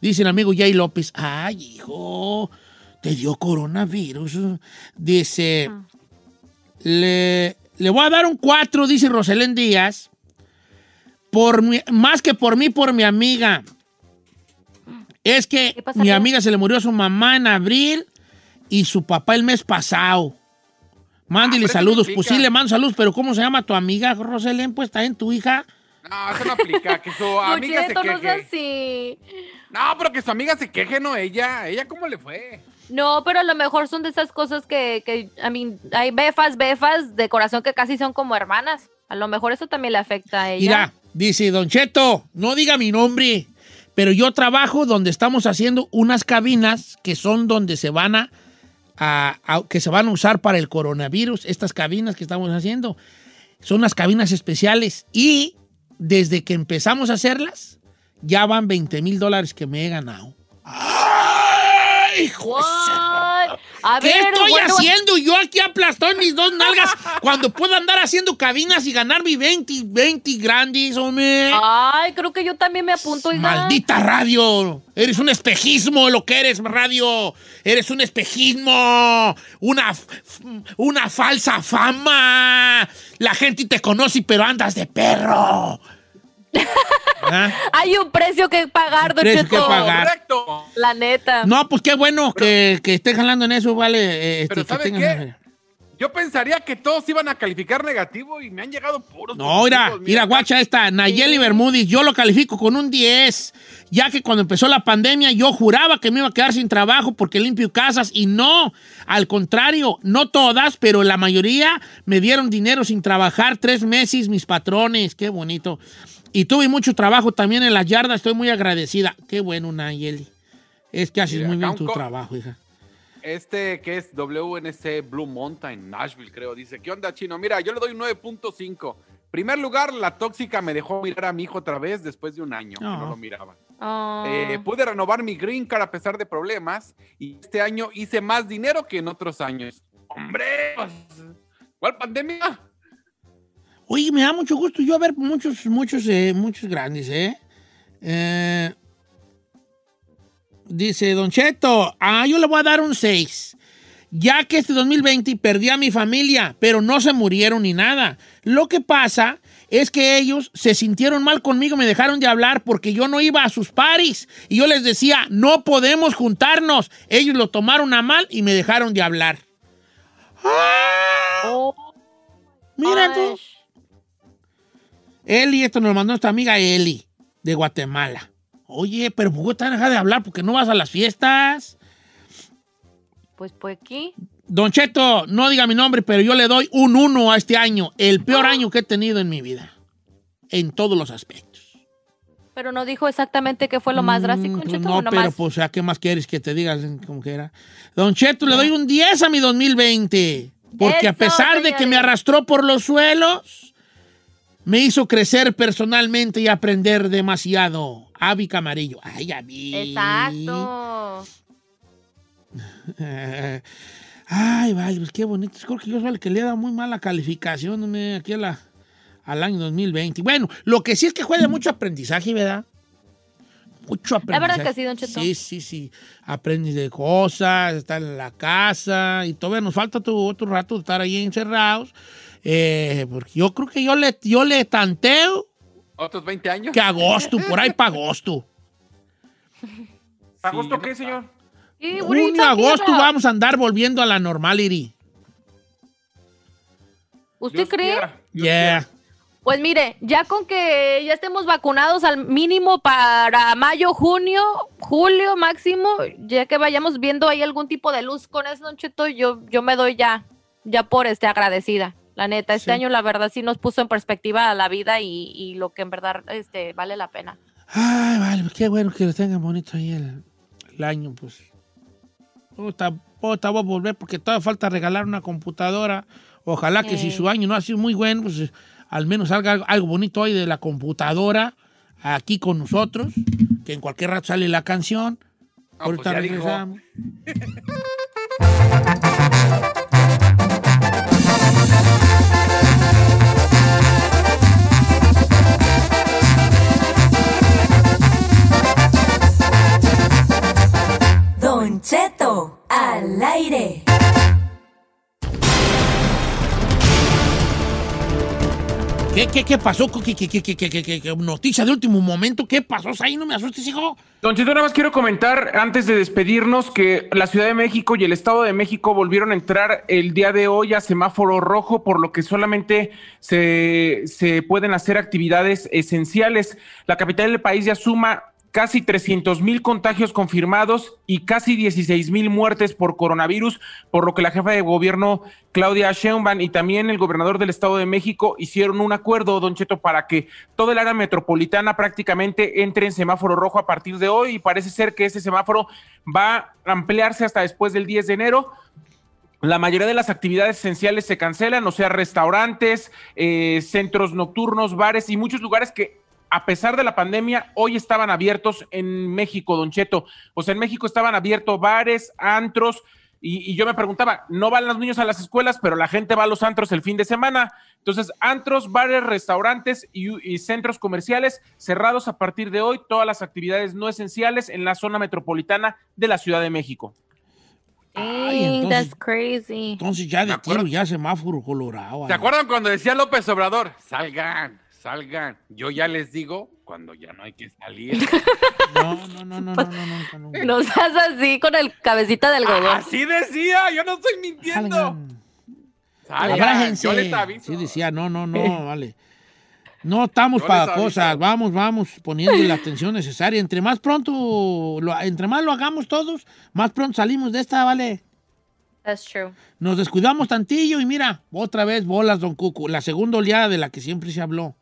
Dice el amigo Jay López, ay, hijo, te dio coronavirus. Dice, le, le voy a dar un 4, dice Roselén Díaz, por mi- más que por mí, por mi amiga. Es que mi amiga se le murió su mamá en abril y su papá el mes pasado. Mándele Ah, no saludos. Pues sí, le mando saludos, pero ¿cómo se llama tu amiga, Roselén? Pues está en tu hija. No, eso no aplica. Que su amiga se no queje. así. No, pero que su amiga se queje, no ella. ¿Ella cómo le fue? No, pero a lo mejor son de esas cosas que, que I mean, hay befas, befas de corazón que casi son como hermanas. A lo mejor eso también le afecta a ella. Mira, dice Don Cheto, no diga mi nombre, pero yo trabajo donde estamos haciendo unas cabinas que son donde se van a, a- a- que se van a usar para el coronavirus. Estas cabinas que estamos haciendo son unas cabinas especiales y desde que empezamos a hacerlas ya van 20 mil dólares que me he ganado. ¡Ay, hijo de su- What? A ¿Qué ver, estoy bueno, haciendo yo aquí aplastado en mis dos nalgas cuando puedo andar haciendo cabinas y ganar mi 20, 20 grandes, hombre? Ay, creo que yo también me apunto, oiga. Maldita radio. Eres un espejismo lo que eres, radio. Eres un espejismo. Una, una falsa fama. La gente te conoce, pero andas de perro. ¿Ah? Hay un precio que pagar, Don Precio que pagar. Correcto. La neta. No, pues qué bueno que, que esté jalando en eso, vale. eh, este, Pero que ¿sabe qué? Yo pensaría que todos iban a calificar negativo y me han llegado puros. No, mira, mira, guacha esta, Nayeli Bermúdez, yo lo califico con un 10, ya que cuando empezó la pandemia yo juraba que me iba a quedar sin trabajo porque limpio casas y no, al contrario, no todas, pero la mayoría me dieron dinero sin trabajar tres meses mis patrones, qué bonito. Y tuve mucho trabajo también en las yardas, estoy muy agradecida. Qué bueno, Nayeli. Es que haces Mira, muy bien tu trabajo, hija. Este que es WNC Blue Mountain, Nashville, creo. Dice, ¿qué onda, chino? Mira, yo le doy un 9.5. Primer lugar, la tóxica me dejó mirar a mi hijo otra vez después de un año que Ah. no lo miraba. Ah. Eh, pude renovar mi green card a pesar de problemas y este año hice más dinero que en otros años. ¡Hombre! pues, ¿Cuál pandemia? Oye, me da mucho gusto yo ver muchos, muchos, eh, muchos grandes, ¿eh? Eh, Dice Don Cheto, ah, yo le voy a dar un 6. Ya que este 2020 perdí a mi familia, pero no se murieron ni nada. Lo que pasa es que ellos se sintieron mal conmigo, me dejaron de hablar porque yo no iba a sus paris. Y yo les decía, no podemos juntarnos. Ellos lo tomaron a mal y me dejaron de hablar. ¡Ah! Mira tú. Eli, esto nos lo mandó nuestra amiga Eli, de Guatemala. Oye, pero ¿por qué te de hablar? porque no vas a las fiestas? Pues pues aquí. Don Cheto, no diga mi nombre, pero yo le doy un 1 a este año. El peor año que he tenido en mi vida. En todos los aspectos. Pero no dijo exactamente qué fue lo más drástico, Pues Cheto, no, pero pues, ¿a qué más quieres que te digas como que era? Don Cheto, le doy un 10 a mi 2020. Porque a pesar de que me arrastró por los suelos, me hizo crecer personalmente y aprender demasiado. Avi Camarillo. Ay, Avi. Exacto. Ay, vale, pues qué bonito. Creo que yo soy el que le da muy mala calificación aquí a la- al año 2020. Bueno, lo que sí es que juega mucho aprendizaje, ¿verdad? Mucho La aprendizaje. verdad que sí, Don Cheto. Sí, sí, sí. Aprendes de cosas, estar en la casa y todavía nos falta tu- otro rato de estar ahí encerrados. Eh, porque yo creo que yo le, yo le tanteo ¿Otros 20 años? que agosto, por ahí para agosto. ¿Agosto qué, señor? Junio, agosto vamos a andar volviendo a la normality. ¿Usted cree? Yeah. Pues mire, ya con que ya estemos vacunados al mínimo para mayo, junio, julio máximo, ya que vayamos viendo ahí algún tipo de luz con eso, Don Cheto, yo, yo me doy ya, ya por este agradecida. La neta, este Sí. año la verdad sí nos puso en perspectiva la vida y, y lo que en verdad este, vale la pena. Ay, vale, qué bueno que lo tengan bonito ahí el, el año, pues. Puta, puta, voy a volver porque todavía falta regalar una computadora. Ojalá que si Ey. su año no ha sido muy bueno, pues eh, al menos salga algo, algo bonito ahí de la computadora aquí con nosotros, que en cualquier rato sale la canción. Ahorita pues ya dijo. regresamos. Don Cheto, al aire. ¿Qué, qué, qué pasó? ¿Qué, qué, noticia de último momento? ¿Qué pasó? Ahí no me asustes, hijo. Don Cheto, nada más quiero comentar antes de despedirnos que la Ciudad de México y el Estado de México volvieron a entrar el día de hoy a semáforo rojo, por lo que solamente se, se pueden hacer actividades esenciales. La capital del país ya suma casi 300 mil contagios confirmados y casi 16 mil muertes por coronavirus, por lo que la jefa de gobierno Claudia Sheinbaum y también el gobernador del Estado de México hicieron un acuerdo, Don Cheto, para que toda el área metropolitana prácticamente entre en semáforo rojo a partir de hoy y parece ser que ese semáforo va a ampliarse hasta después del 10 de enero. La mayoría de las actividades esenciales se cancelan, o sea, restaurantes, eh, centros nocturnos, bares y muchos lugares que a pesar de la pandemia, hoy estaban abiertos en México, Don Cheto. O sea, en México estaban abiertos bares, antros, y, y yo me preguntaba, no van los niños a las escuelas, pero la gente va a los antros el fin de semana. Entonces, antros, bares, restaurantes y, y centros comerciales cerrados a partir de hoy, todas las actividades no esenciales en la zona metropolitana de la Ciudad de México. Ay, entonces- that's crazy. Entonces ya de tiro, ya semáforo colorado. ¿Se acuerdan cuando decía López Obrador? Salgan, salgan. Yo ya les digo cuando ya no hay que salir. No, no, no, no, no, no, no, no. No seas así con el cabecita del algodón. Así decía, yo no estoy mintiendo. Salgan, Abrájense. yo les aviso. Sí, decía, no, no, no, vale. No estamos Yo para cosas, vamos, vamos, poniendo la atención necesaria. Entre más pronto, lo- entre más lo hagamos todos, más pronto salimos de esta, vale. That's true. Nos descuidamos tantillo y mira, otra vez bolas, don Cucu, la segunda oleada de la que siempre se habló,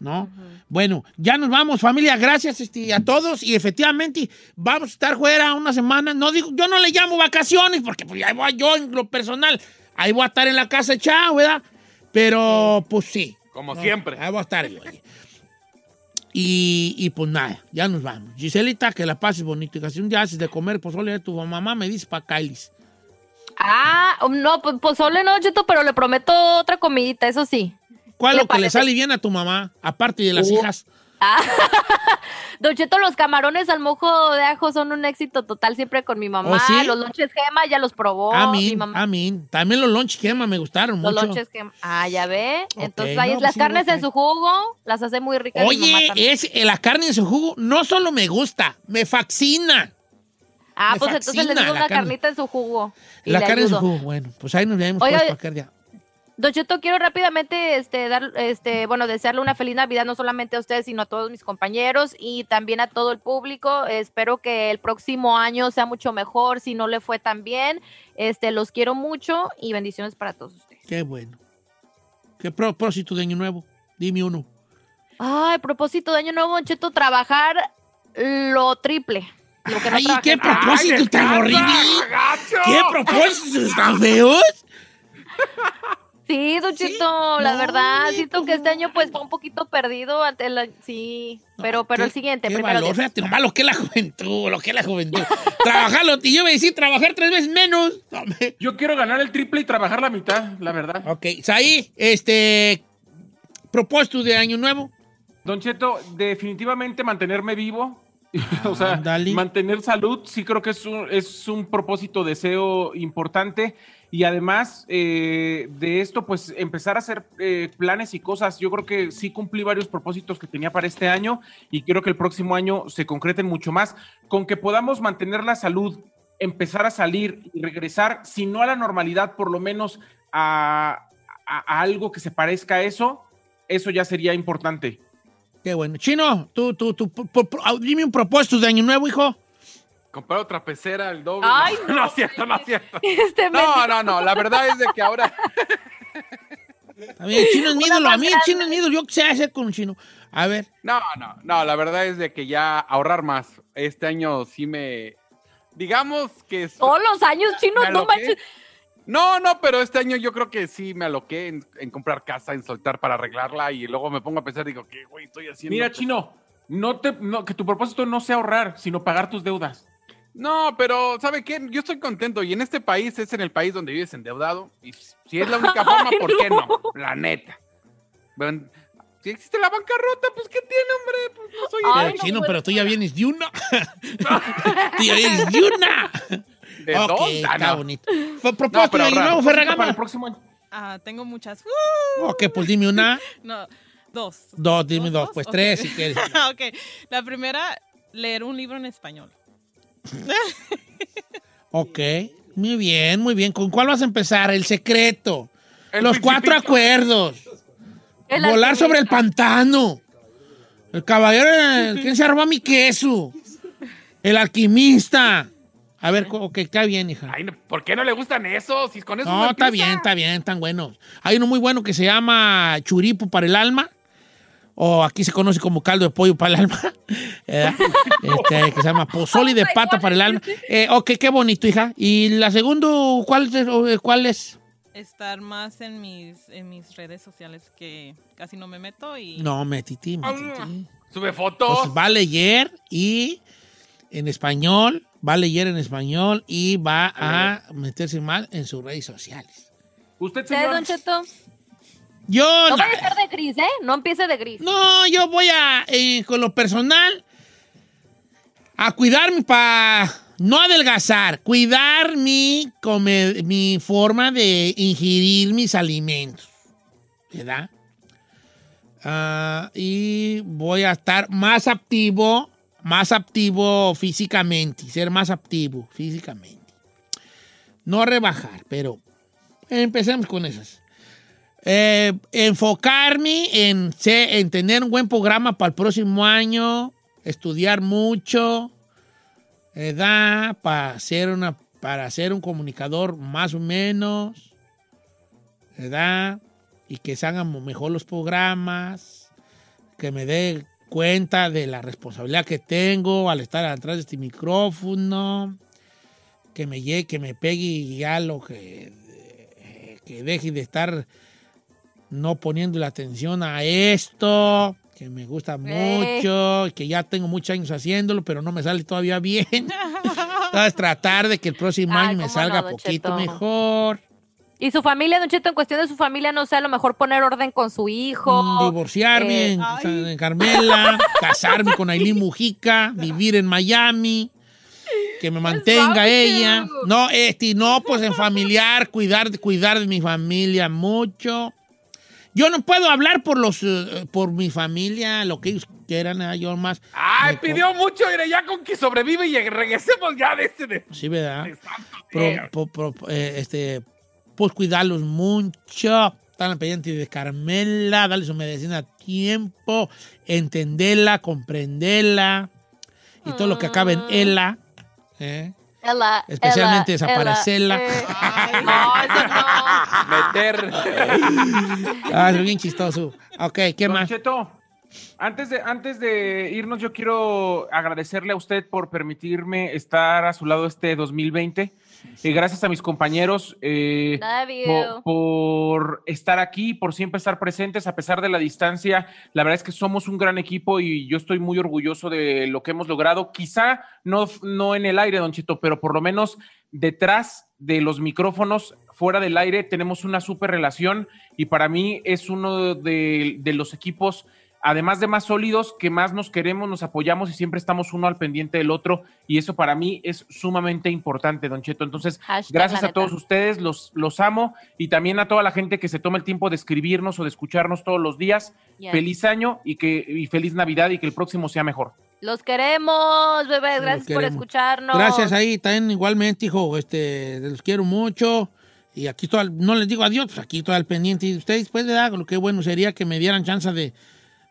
¿no? Bueno, ya nos vamos, familia, gracias este, a todos y efectivamente vamos a estar fuera una semana. No digo, yo no le llamo vacaciones porque pues ahí voy yo en lo personal, ahí voy a estar en la casa echado, ¿verdad? Pero pues sí. Como No, siempre. Ahí voy a estar yo. Y, y pues nada, ya nos vamos. Giselita, que la pases bonito. Y que si un día haces de comer pozole de tu mamá, me dice para Kailis. Ah, no, pues pozole no, Cheto, pero le prometo otra comidita, eso sí. ¿Cuál es ¿Le lo que le sale bien a tu mamá, aparte de las Uh. hijas? Ah, Don Cheto, los camarones al mojo de ajo son un éxito total siempre con mi mamá. ¿Oh, sí? Los lonches gema ya los probó a mi mí, mamá. a mí. También los lunch quema me gustaron Los mucho. lonches gema. Ah, ya ve. Entonces ahí pues las sí, carnes en su jugo las hace muy ricas. mamá Oye, es, eh, la carne en su jugo no solo me gusta, me fascina. Ah, me pues entonces le digo una carne. carnita en su jugo. y La carne en su jugo, bueno, pues ahí nos vemos Oiga, cualquier día. Don Cheto, quiero rápidamente este, dar, este, bueno, desearle una feliz Navidad no solamente a ustedes, sino a todos mis compañeros y también a todo el público. Espero que el próximo año sea mucho mejor, si no le fue tan bien. Este, los quiero mucho y bendiciones para todos ustedes. Qué bueno. ¿Qué propósito de año nuevo? Dime uno. Ay, propósito de año nuevo, Don Cheto, trabajar lo triple. Lo que no Ay, trabajé. qué propósito tan horrible. ¿Qué propósitos tan feos? Sí, Don Cheto, la verdad, siento que este año pues fue un poquito perdido ante la... Sí, pero, pero el siguiente, Qué primero valor, fíjate nomás lo que es la juventud, lo que es la juventud. Trabajarlo, y yo me decía trabajar tres veces menos. Yo quiero ganar el triple y trabajar la mitad, la verdad. Ok, Saí, este, propósito de año nuevo. Don Cheto, definitivamente mantenerme vivo. o sea, mantener salud, sí creo que es un, es un propósito, deseo importante. Y además eh, de esto, pues empezar a hacer eh, planes y cosas. Yo creo que sí cumplí varios propósitos que tenía para este año y quiero que el próximo año se concreten mucho más. Con que podamos mantener la salud, empezar a salir y regresar, si no a la normalidad, por lo menos a, a- a algo que se parezca a eso, eso ya sería importante. Qué bueno. Chino, tú, tú, tú, dime un propósito de año nuevo, hijo. Comprar otra pecera, el doble. Ay, no, no es cierto, no es cierto. Este No, no, no, la verdad es de que ahora... A mí, el chino es mi ídolo, a mí el chino es mi ídolo. Yo qué sé hacer con un chino. A ver. No, no, no, la verdad es de que ya ahorrar más. Este año sí me... Digamos que... es- Todos los años, chino, no. No, no, pero este año yo creo que sí me aloqué en, en comprar casa, en soltar para arreglarla y luego me pongo a pensar, digo, ¿qué güey estoy haciendo? Mira, Chino, no te, no, que tu propósito no sea ahorrar, sino pagar tus deudas. No, pero ¿sabe qué? Yo estoy contento y en este país es en el país donde vives endeudado y si es la única forma, ¿por qué no? La neta. Bueno, si existe la bancarrota, pues ¿qué tiene, hombre? Pues no soy Pero, el- chino, pero tú ya vienes de una. tú ya vienes de una. ¿De dos? Ah, está no. bonito. Fue propósito de ahorrar. nuevo, Ferragamo. Para el próximo año. Ah, tengo muchas. Ok, pues dime una. No, dos. Dos, dime dos. Pues tres si quieres. ok. La primera, leer un libro en español. Ok. Muy bien, muy bien. ¿Con cuál vas a empezar? El secreto. El Los cuatro acuerdos. El Volar alquimista. sobre el pantano. El caballero, el- ¿quién se robó mi queso? El alquimista. A ver, ok, está bien, hija. Ay, ¿por qué no le gustan esos? Si con eso No, está bien, está bien, están buenos. Hay uno muy bueno que se llama churipo para el alma, o aquí se conoce como caldo de pollo para el alma, ¿verdad? Este, que se llama pozole de pata para el alma. Eh, ok, qué bonito, hija. ¿Y la segunda, cuál, es- o, cuál es? Estar más en mis, en mis redes sociales que casi no me meto y... No, metiti, metiti. Sube fotos. Pues va a leer y en español, va a leer en español y va a meterse más en sus redes sociales. Usted, ¿Ustedes, señor. Don Cheto? Yo, No vaya a ser de gris, ¿eh? No empiece de gris. No, yo voy a, eh, con lo personal, a cuidarme para no adelgazar, cuidar mi, come- mi forma de ingerir mis alimentos, ¿verdad? Ah, y voy a estar más activo, más activo físicamente, ser más activo físicamente. No rebajar, pero empecemos con esas. Eh, enfocarme en, en tener un buen programa para el próximo año, estudiar mucho, ¿verdad? Para ser, una, para ser un comunicador más o menos, ¿verdad? Y que se hagan mejor los programas, que me dé cuenta de la responsabilidad que tengo al estar atrás de este micrófono, que me llegue, que me pegue ya lo que, que deje de estar no poniendo la atención a esto, que me gusta mucho, que ya tengo muchos años haciéndolo, pero no me sale todavía bien. Entonces, tratar de que el próximo Ay, año me salga no, poquito Cheto. mejor. Y su familia, Don Cheto, en cuestión de su familia, no sé, a lo mejor poner orden con su hijo. Mm, Divorciarme Eh, en, en Carmela, casarme con Aileen Mujica, vivir en Miami, que me mantenga ella. No, este, no, pues en familiar, cuidar, cuidar de mi familia mucho. Yo no puedo hablar por los, eh, por mi familia, lo que ellos quieran, eh, yo más. Ay, pidió mucho, mire, ya con que sobrevive y regresemos ya de ese de... Sí, ¿verdad? Pro- pro- pro- eh, este, pues cuidarlos mucho. Estar al pendiente de Carmela, darle su medicina a tiempo, entenderla, comprenderla y todo lo que acaba en ella. ¿eh? Ela, Especialmente ela, desaparecerla. ela, eh. no, eso Meter. Ah, es bien chistoso. Ok, ¿qué Don más? Cheto, antes de, antes de irnos, yo quiero agradecerle a usted por permitirme estar a su lado este 2020. Gracias a mis compañeros eh, por, estar aquí, por siempre estar presentes a pesar de la distancia. La verdad es que somos un gran equipo y yo estoy muy orgulloso de lo que hemos logrado. Quizá no, no en el aire, Don Cheto, pero por lo menos detrás de los micrófonos, fuera del aire, tenemos una súper relación y para mí es uno de, de los equipos, además de más sólidos, que más nos queremos, nos apoyamos y siempre estamos uno al pendiente del otro y eso para mí es sumamente importante, Don Cheto. Entonces, Hashtag gracias a todos ustedes, los, los amo y también a toda la gente que se toma el tiempo de escribirnos o de escucharnos todos los días. Yes. Feliz año y, que, y feliz Navidad y que el próximo sea mejor. Los queremos, bebés. Gracias por escucharnos. Gracias ahí, también igualmente, hijo. Este, los quiero mucho. Y aquí al- no les digo adiós, pues aquí estoy al pendiente de ustedes. Pues, ¿verdad? Lo que bueno sería que me dieran chance de,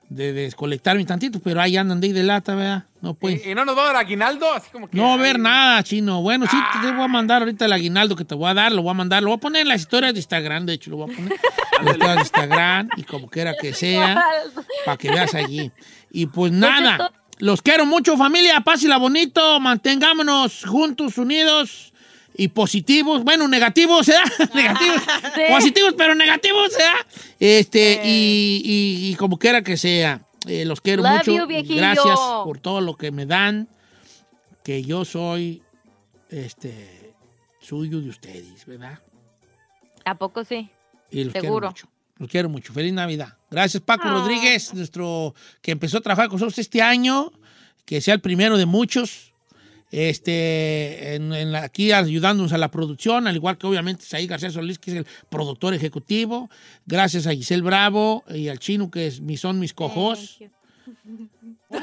de desconectarme tantito, pero ahí andan de ahí de lata, ¿verdad? No, pues. ¿Y no nos va a dar aguinaldo? Así como que... No va a ver nada, chino. Bueno, sí, te voy a mandar ahorita el aguinaldo que te voy a dar, lo voy a mandar, lo voy a poner en las historias de Instagram, de hecho, lo voy a poner en las historias de Instagram y como quiera que sea, para que veas allí. Y pues nada, los quiero mucho, familia, pásela bonito, mantengámonos juntos, unidos y positivos, bueno, negativos, ¿verdad? negativos, positivos, pero negativos, ¿verdad? Este, y, y- y como quiera que sea, eh, los quiero Love mucho. you. Gracias por todo lo que me dan, que yo soy, este, suyo de ustedes, ¿verdad? ¿A poco sí? Y los quiero Seguro. mucho. Los quiero mucho. Feliz Navidad. Gracias, Paco Ah. Rodríguez, nuestro que empezó a trabajar con nosotros este año. Que sea el primero de muchos. Este, en, en la- aquí ayudándonos a la producción, al igual que obviamente Saí García Solís, que es el productor ejecutivo. Gracias a Giselle Bravo y al chino, que es, son mis cojos.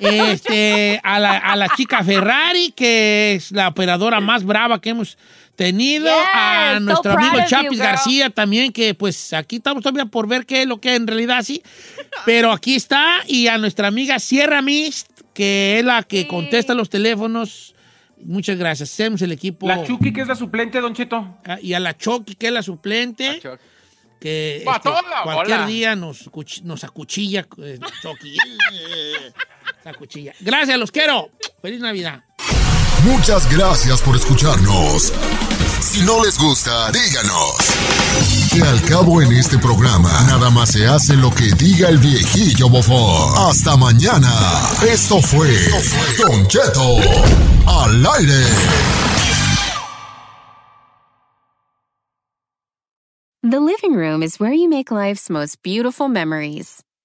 Este, a la, a la chica Ferrari, que es la operadora más brava que hemos tenido. a nuestro amigo you, Chapis. García también, que pues aquí estamos todavía por ver qué es lo que en realidad sí. Pero aquí está. Y a nuestra amiga Sierra Mist, que es la que contesta los teléfonos. Muchas gracias. Hacemos el equipo. La Chucky, que es la suplente, Don Cheto. Ah, Y a la Chucky, que es la suplente. Que este, cualquier bola. día nos, nos acuchilla. eh, Chucky. Acuchilla. Gracias, los quiero. Feliz Navidad. Muchas gracias por escucharnos. Si no les gusta, díganos. Que al cabo en este programa, nada más se hace lo que diga el viejillo bofón. Hasta mañana. Esto fue Don Cheto al aire. The living room is where you make life's most beautiful memories.